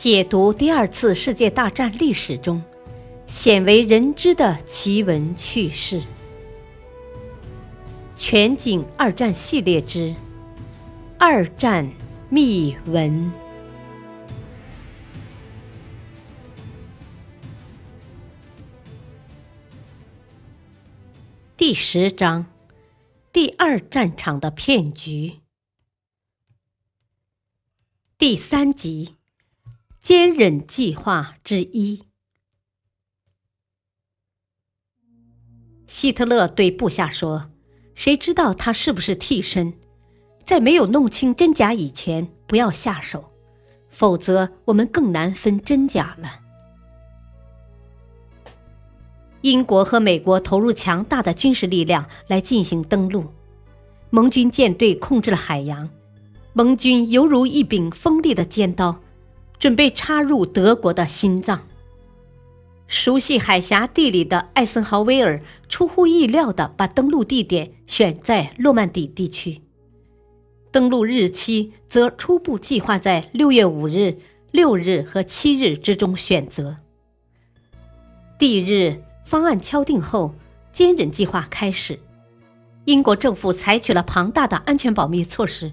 解读第二次世界大战历史中鲜为人知的奇闻趣事。全景二战系列之二战秘闻第十章：第二战场的骗局。第三集。坚忍计划之一。希特勒对部下说：“谁知道他是不是替身？在没有弄清真假以前，不要下手，否则我们更难分真假了。”英国和美国投入强大的军事力量来进行登陆，盟军舰队控制了海洋，盟军犹如一柄锋利的尖刀。准备插入德国的心脏。熟悉海峡地理的艾森豪威尔出乎意料地把登陆地点选在诺曼底地区，登陆日期则初步计划在六月五日、六日和七日之中选择。地日方案敲定后，坚忍计划开始。英国政府采取了庞大的安全保密措施。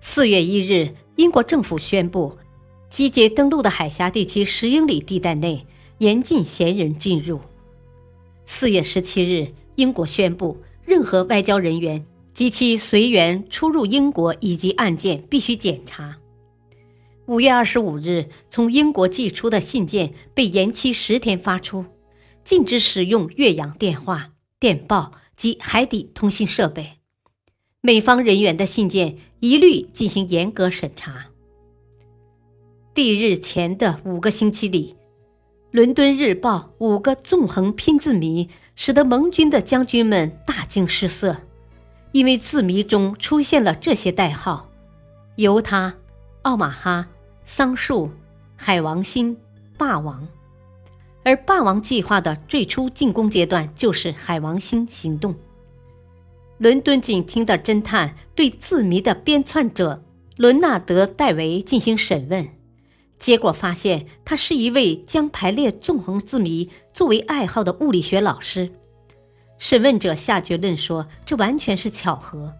四月一日，英国政府宣布。集结登陆的海峡地区十英里地带内，严禁闲人进入。四月十七日，英国宣布，任何外交人员及其随员出入英国以及案件必须检查。五月二十五日，从英国寄出的信件被延期十天发出，禁止使用越洋电话、电报及海底通信设备。美方人员的信件一律进行严格审查。地日前的五个星期里，《伦敦日报》五个纵横拼字谜使得盟军的将军们大惊失色，因为字谜中出现了这些代号：犹他、奥马哈、桑树、海王星、霸王。而霸王计划的最初进攻阶段就是海王星行动。伦敦警厅的侦探对字谜的编篡者伦纳德·戴维进行审问。结果发现，他是一位将排列纵横字谜作为爱好的物理学老师。审问者下结论说，这完全是巧合。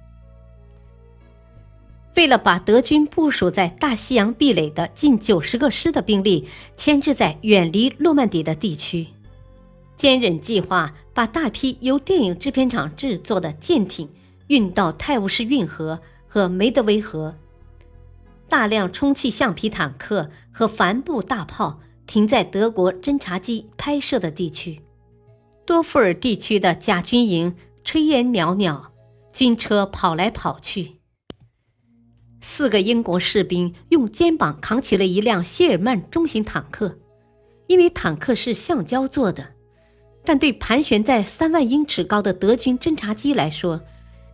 为了把德军部署在大西洋壁垒的近九十个师的兵力牵制在远离诺曼底的地区，坚忍计划把大批由电影制片厂制作的舰艇运到泰晤士运河和梅德韦河。大量充气橡皮坦克和帆布大炮停在德国侦察机拍摄的地区，多夫尔地区的假军营炊烟袅袅，军车跑来跑去。四个英国士兵用肩膀扛起了一辆谢尔曼中型坦克，因为坦克是橡胶做的，但对盘旋在三万英尺高的德军侦察机来说，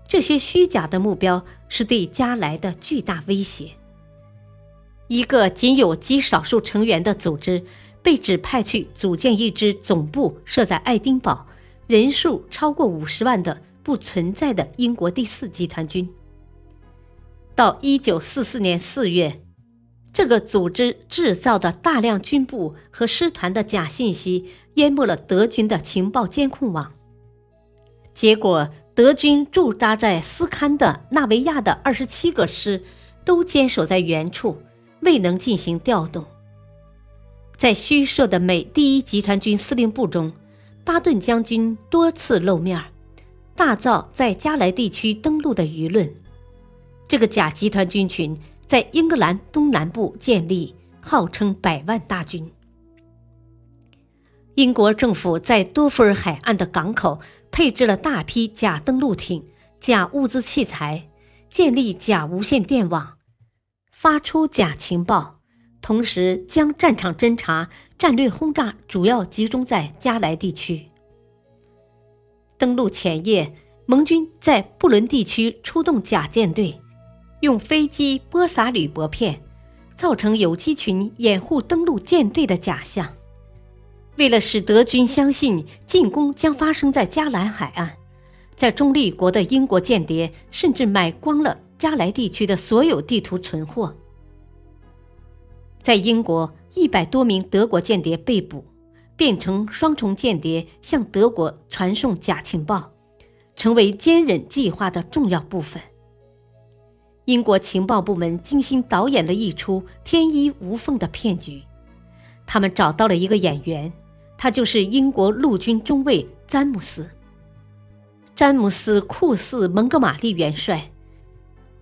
这些虚假的目标是对加莱的巨大威胁。一个仅有极少数成员的组织被指派去组建一支总部设在爱丁堡、人数超过五十万的不存在的英国第四集团军。到一九四四年四月，这个组织制造的大量军部和师团的假信息淹没了德军的情报监控网。结果，德军驻扎在斯堪的纳维亚的二十七个师都坚守在原处。未能进行调动。在虚设的美第一集团军司令部中，巴顿将军多次露面，大造在加莱地区登陆的舆论。这个假集团军群在英格兰东南部建立，号称百万大军。英国政府在多福尔海岸的港口配置了大批假登陆艇、假物资器材，建立假无线电网。发出假情报，同时将战场侦察、战略轰炸主要集中在加莱地区。登陆前夜，盟军在布伦地区出动假舰队，用飞机播撒铝箔片，造成有机群掩护登陆舰队的假象。为了使德军相信进攻将发生在加兰海岸，在中立国的英国间谍甚至买光了。加莱地区的所有地图存货，在英国，一百多名德国间谍被捕，变成双重间谍，向德国传送假情报，成为坚忍计划的重要部分。英国情报部门精心导演了一出天衣无缝的骗局，他们找到了一个演员，他就是英国陆军中尉詹姆斯。詹姆斯酷似蒙哥马利元帅，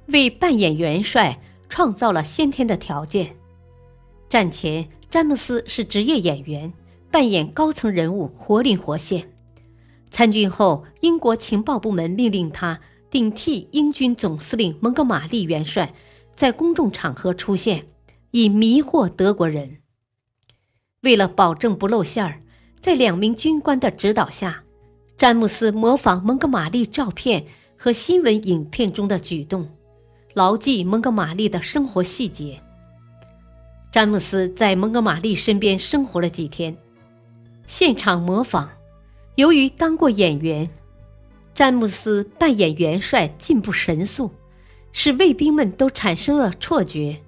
为扮演元帅创造了先天的条件。战前，詹姆斯是职业演员，扮演高层人物活灵活现。参军后，英国情报部门命令他顶替英军总司令蒙哥马利元帅，在公众场合出现，以迷惑德国人。为了保证不露馅儿，在两名军官的指导下。詹姆斯模仿蒙哥马利照片和新闻影片中的举动，牢记蒙哥马利的生活细节。詹姆斯在蒙哥马利身边生活了几天，现场模仿。由于当过演员，詹姆斯扮演元帅进步神速，使卫兵们都产生了错觉。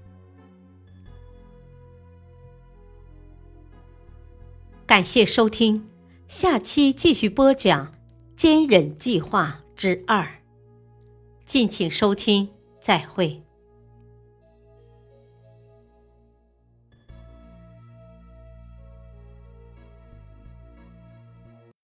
感谢收听。下期继续播讲《坚忍计划之二》，敬请收听，再会。